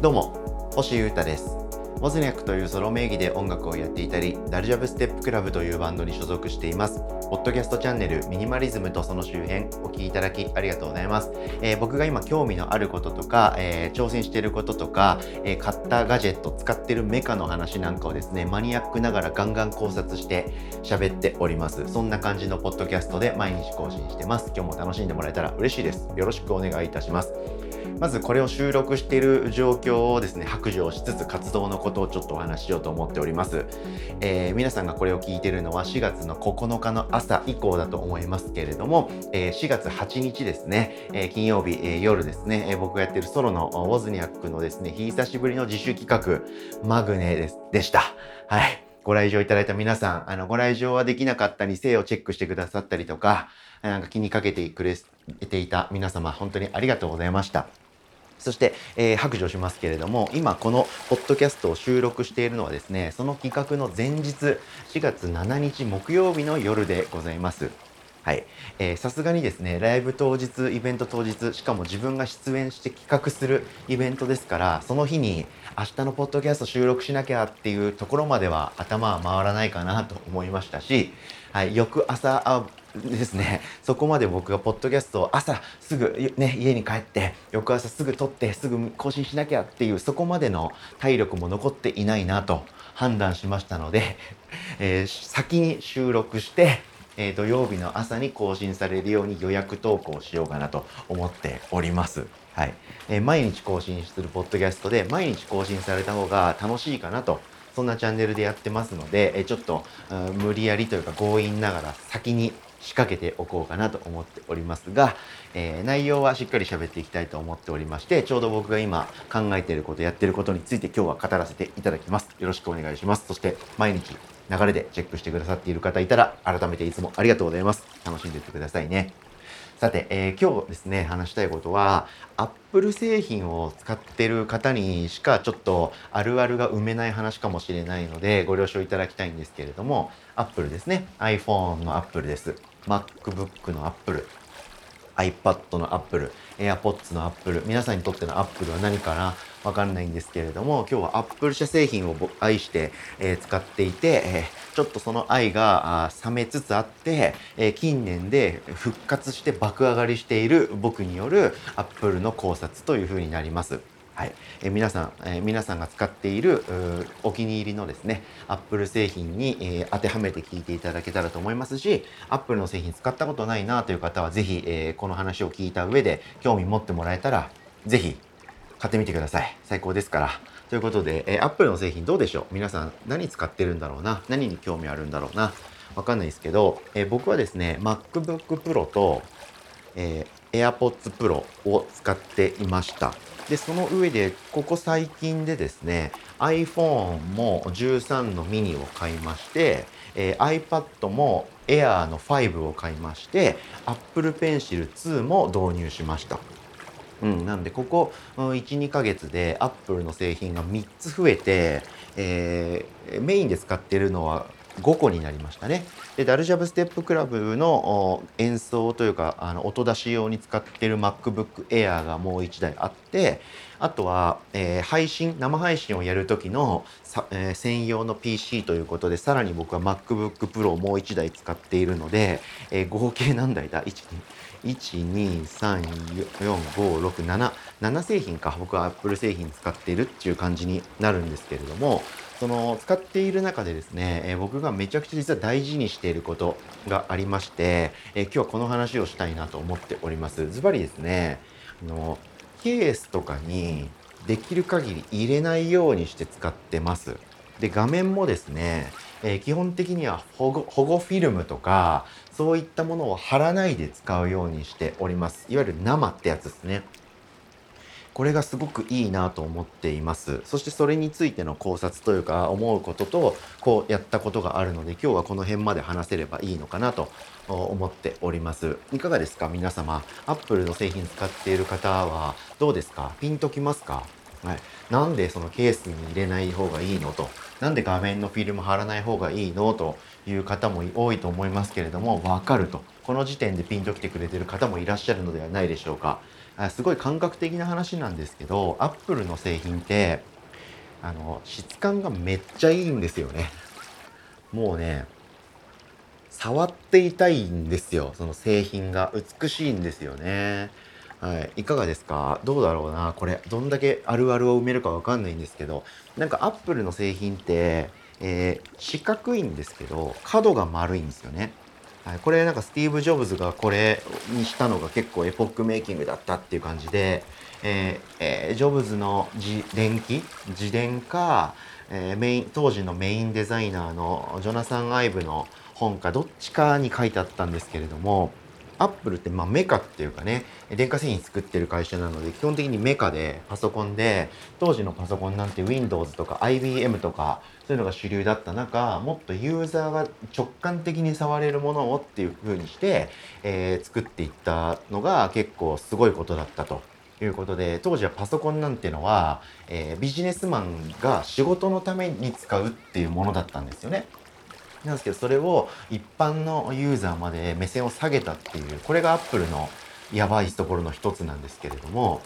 どうも星優太です。モズニャックというソロ名義で音楽をやっていたりダルジャブステップクラブというバンドに所属しています。ポッドキャストチャンネルミニマリズムとその周辺お聴きいただきありがとうございます、えー、僕が今興味のあることとか、えー、挑戦していることとか、えー、買ったガジェット使ってるメカの話なんかをですねマニアックながらガンガン考察して喋っております。そんな感じのポッドキャストで毎日更新してます。今日も楽しんでもらえたら嬉しいです。よろしくお願いいたします。まずこれを収録している状況をですね白状しつつ活動のことをちょっとお話ししようと思っております、えー、皆さんがこれを聞いているのは4月の9日の朝以降だと思いますけれども、えー、4月8日ですね、えー、金曜日、え、夜ですね、え、僕がやってるソロのウォズニャックのですね久しぶりの自主企画マグネですでした。はい。ご来場いただいた皆さん、あの、ご来場はできなかったにせよチェックしてくださったりとか、なんか気にかけてくれていた皆様、本当にありがとうございました。そして、えー、白状しますけれども、今このポッドキャストを収録しているのはですね、その企画の前日、4月7日木曜日の夜でございます。はい。えさすがにですね、ライブ当日、イベント当日、しかも自分が出演して企画するイベントですから、その日に明日のポッドキャスト収録しなきゃっていうところまでは頭は回らないかなと思いましたし、はい、翌朝ですねそこまで僕がポッドキャストを朝すぐ、ね、家に帰って翌朝すぐ撮ってすぐ更新しなきゃっていうそこまでの体力も残っていないなと判断しましたので、えー、先に収録してえー、土曜日の朝に更新されるように予約投稿しようかなと思っております。はい。えー、毎日更新するポッドキャストで毎日更新された方が楽しいかなとそんなチャンネルでやってますので、えちょっと無理やりというか強引ながら先に仕掛けておこうかなと思っておりますが、えー、内容はしっかり喋っていきたいと思っておりましてちょうど僕が今考えていることやってることについて今日は語らせていただきます。よろしくお願いします。そして毎日流れでチェックしてくださっている方いたら改めていつもありがとうございます。楽しんでいってくださいね。さて、えー、今日ですね、話したいことは、Apple 製品を使ってる方にしかちょっとあるあるが埋めない話かもしれないので、ご了承いただきたいんですけれども、Apple ですね。iPhone の Apple です。MacBook の Apple。iPad の Apple、AirPods の Apple、皆さんにとっての Apple は何かな？わかんないんですけれども、今日は Apple 社製品を愛して、えー、使っていて、えー、ちょっとその愛が冷めつつあって、えー、近年で復活して爆上がりしている僕による Apple の考察というふうになります。はい、え皆さん、え皆さんが使っているお気に入りのですね、Apple 製品に、え当てはめて聞いていただけたらと思いますし、Apple の製品使ったことないなという方は、ぜひ、えこの話を聞いた上で興味持ってもらえたら、ぜひ買ってみてください。最高ですから。ということで、え Apple の製品どうでしょう？皆さん何使ってるんだろうな？何に興味あるんだろうな？わかんないですけど、え僕はですね、MacBook Pro と、えー、AirPods Pro を使っていました。で、その上で、ここ最近でですね、iPhone も13のミニを買いまして、えー、iPad も Air の5を買いまして、Apple Pencil 2も導入しました。うん、なんでここ12ヶ月でアップルの製品が3つ増えて、えー、メインで使ってるのは5個になりましたね。でダルジャブステップクラブの演奏というかあの音出し用に使ってる MacBook Air がもう1台あってあとは、えー、配信生配信をやる時のさ、えー、専用の PC ということでさらに僕は MacBook Pro をもう1台使っているので、えー、合計何台だ？?1234567 7製品か僕は Apple 製品使っているっていう感じになるんですけれどもその使っている中でですね、え、僕がめちゃくちゃ実は大事にしていることがありまして、え、今日はこの話をしたいなと思っております。ズバリですね、あのケースとかにできる限り入れないようにして使ってます。で画面もですね、えー、基本的には保護保護フィルムとかそういったものを貼らないで使うようにしております。いわゆる生ってやつですね。これがすごくいいなと思っています。そしてそれについての考察というか思うこととこうやったことがあるので今日はこの辺まで話せればいいのかなと思っております。いかがですか？皆様。アップルの製品使っている方はどうですか？ピンときますか？はい、なんでそのケースに入れない方がいいのと。なんで画面のフィルム貼らない方がいいのという方も多いと思いますけれども分かると。この時点でピンときてくれてる方もいらっしゃるのではないでしょうか。あすごい感覚的な話なんですけどアップルの製品ってあの質感がめっちゃいいんですよね。もうね触っていたいんですよ。その製品が美しいんですよね。はい、いかがですか？どうだろうな？これどんだけあるあるを埋めるかわかんないんですけどなんかアップルの製品って、えー、四角いんですけど角が丸いんですよね。はい、これなんかスティーブ・ジョブズがこれにしたのが結構エポックメイキングだったっていう感じで、えーえー、ジョブズの自伝記自伝か、えー、メイン当時のメインデザイナーのジョナサン・アイブの本かどっちかに書いてあったんですけれどもアップルってまあメカっていうかね電化製品作ってる会社なので基本的にメカでパソコンで当時のパソコンなんて Windows とか IBM とかそういうのが主流だった中もっとユーザーが直感的に触れるものをっていう風にして、えー、作っていったのが結構すごいことだったと。いうことで当時はパソコンなんてのは、えー、ビジネスマンが仕事のために使うっていうものだったんですよね。なんですけどそれを一般のユーザーまで目線を下げたっていうこれがアップルのやばいところの一つなんですけれども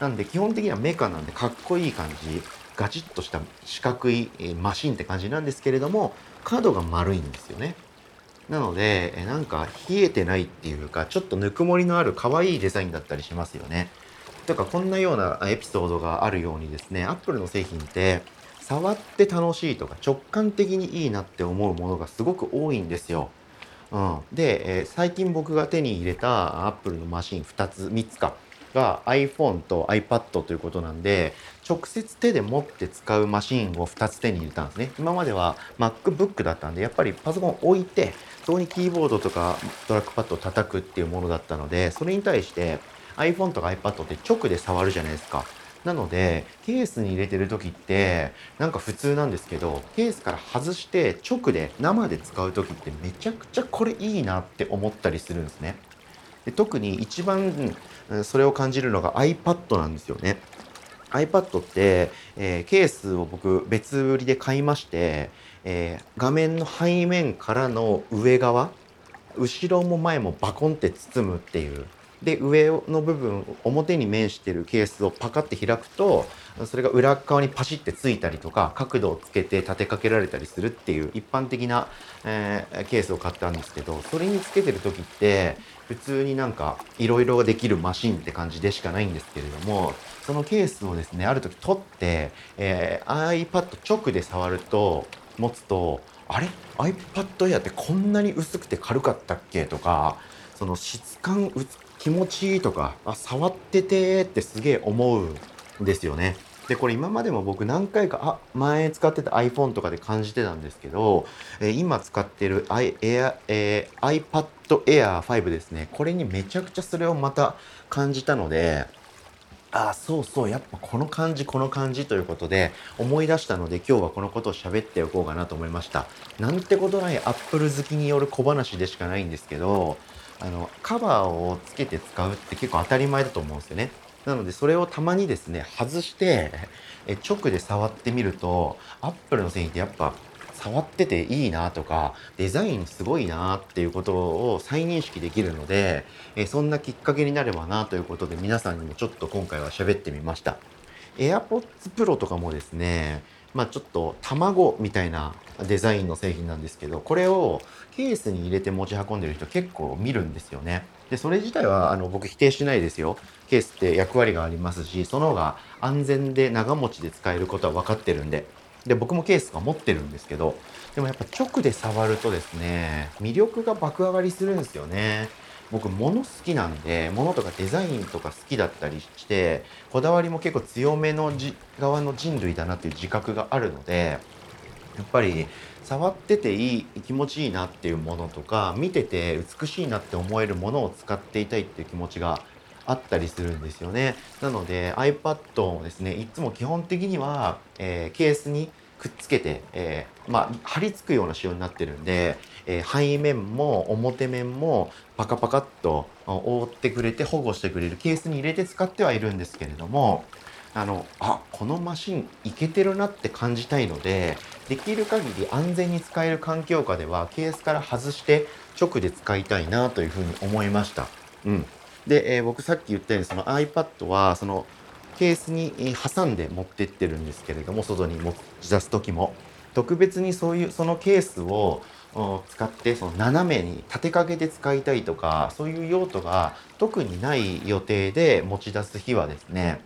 なんで基本的にはメカなんでかっこいい感じガチッとした四角いマシンって感じなんですけれども角が丸いんですよね。なのでなんか冷えてないっていうかちょっとぬくもりのある可愛いデザインだったりしますよね。とかこんなようなエピソードがあるようにですねアップルの製品って触って楽しいとか直感的にいいなって思うものがすごく多いんですよ。うん、で、えー、最近僕が手に入れたアップルのマシン2つ3つか。が iPhone と iPad ということなんで直接手で持って使うマシンを2つ手に入れたんですね。今までは MacBook だったんでやっぱりパソコン置いてそこにキーボードとかトラックパッドを叩くっていうものだったのでそれに対して iPhone とか iPad って直で触るじゃないですか。なのでケースに入れてる時ってなんか普通なんですけどケースから外して直で生で使う時ってめちゃくちゃこれいいなって思ったりするんですね。で特に一番それを感じるのが iPad なんですよね。iPad って、えー、ケースを僕別売りで買いまして、えー、画面の背面からの上側後ろも前もバコンって包むっていうで上の部分表に面してるケースをパカって開くとそれが裏側にパシッてついたりとか角度をつけて立てかけられたりするっていう一般的な、えー、ケースを買ったんですけどそれにつけてる時って普通になんかいろいろできるマシンって感じでしかないんですけれどもそのケースをですねある時取って、えー、iPad 直で触ると持つとあれ？iPad Air ってこんなに薄くて軽かったっけ？とかその質感気持ちいいとかあ触っててーってすげえ思うんですよね。でこれ今までも僕何回かあ前使ってた iPhone とかで感じてたんですけど、え、今使ってる I Air、えー、iPad Air 5ですねこれにめちゃくちゃそれをまた感じたのであそうそうやっぱこの感じこの感じということで思い出したので今日はこのことを喋っておこうかなと思いましたなんてことない Apple 好きによる小話でしかないんですけどあのカバーをつけて使うって結構当たり前だと思うんですよね。なのでそれをたまにですね外してえ直で触ってみるとアップルの製品ってやっぱ触ってていいなとかデザインすごいなっていうことを再認識できるのでえそんなきっかけになればなということで皆さんにもちょっと今回は喋ってみました。AirPods Pro とかもですねまあ、ちょっと卵みたいなデザインの製品なんですけどこれをケースに入れて持ち運んでる人結構見るんですよね。でそれ自体はあの僕否定しないですよ。ケースって役割がありますしその方が安全で長持ちで使えることは分かってるんで。で僕もケースが持ってるんですけどでもやっぱ直で触るとですね魅力が爆上がりするんですよね。僕物好きなんで物とかデザインとか好きだったりしてこだわりも結構強めのじ側の人類だなっていう自覚があるのでやっぱり触ってていい気持ちいいなっていうものとか見てて美しいなって思えるものを使っていたいっていう気持ちがあったりするんですよね。なので iPad をですねいつも基本的には、えー、ケースにくっつけて、えー、まあ貼り付くような仕様になってるんで、えー、背面も表面もパカパカっと覆ってくれて保護してくれるケースに入れて使ってはいるんですけれどもあのあこのマシンいけてるなって感じたいのでできる限り安全に使える環境下ではケースから外して直で使いたいなというふうに思いました。うんで、えー、僕さっき言ったようにその iPad はそのケースに挟んで持ってってるんですけれども外に持ち出す時も特別にそういうそのケースを使ってその斜めに立てかけて使いたいとかそういう用途が特にない予定で持ち出す日はですね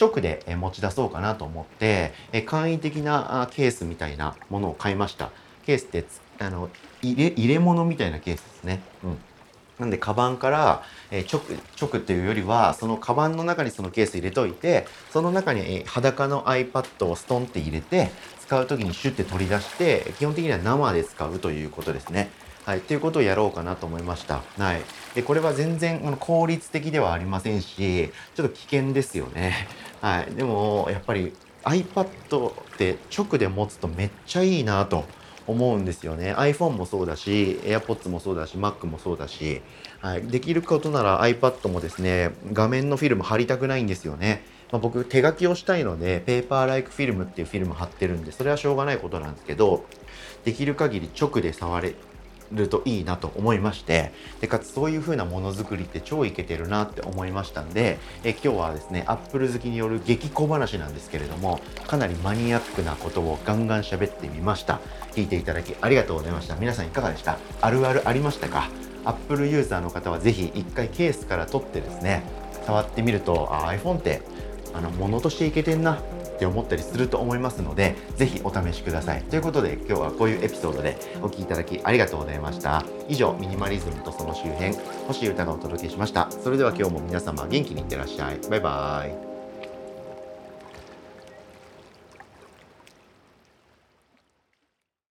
直で持ち出そうかなと思って簡易的なケースみたいなものを買いました。ケースってあの入れ入れ物みたいなケースですね、うん、なんでカバンから、え直直っていうよりはそのカバンの中にそのケース入れといてその中に、え裸の iPad をストンって入れて使う時にシュッて取り出して基本的には生で使うということですね。はい、っていうことをやろうかなと思いました。はい。で、これは全然効率的ではありませんし、ちょっと危険ですよね。はい。でも、やっぱり iPad って直で持つとめっちゃいいなと思うんですよね。iPhone もそうだし AirPods もそうだし Mac もそうだし、はい、できることなら iPad もですね画面のフィルム貼りたくないんですよね、まあ、僕手書きをしたいのでペーパーライクフィルムっていうフィルム貼ってるんでそれはしょうがないことなんですけどできる限り直で触れるといいなと思いましてでかつそういう風なものづくりって超イケてるなって思いましたんでえ今日はですねアップル好きによる激小話なんですけれどもかなりマニアックなことをガンガン喋ってみました。聞いていただきありがとうございました。皆さんいかがでした？あるあるありましたか？アップルユーザーの方は是非一回ケースから取ってですね触ってみるとあ iPhone ってあの物としていけてんなって思ったりすると思いますので是非お試しください。ということで今日はこういうエピソードでお聴きいただきありがとうございました。以上ミニマリズムとその周辺欲しい歌がお届けしました。それでは今日も皆様元気にいってらっしゃい。バイバーイ。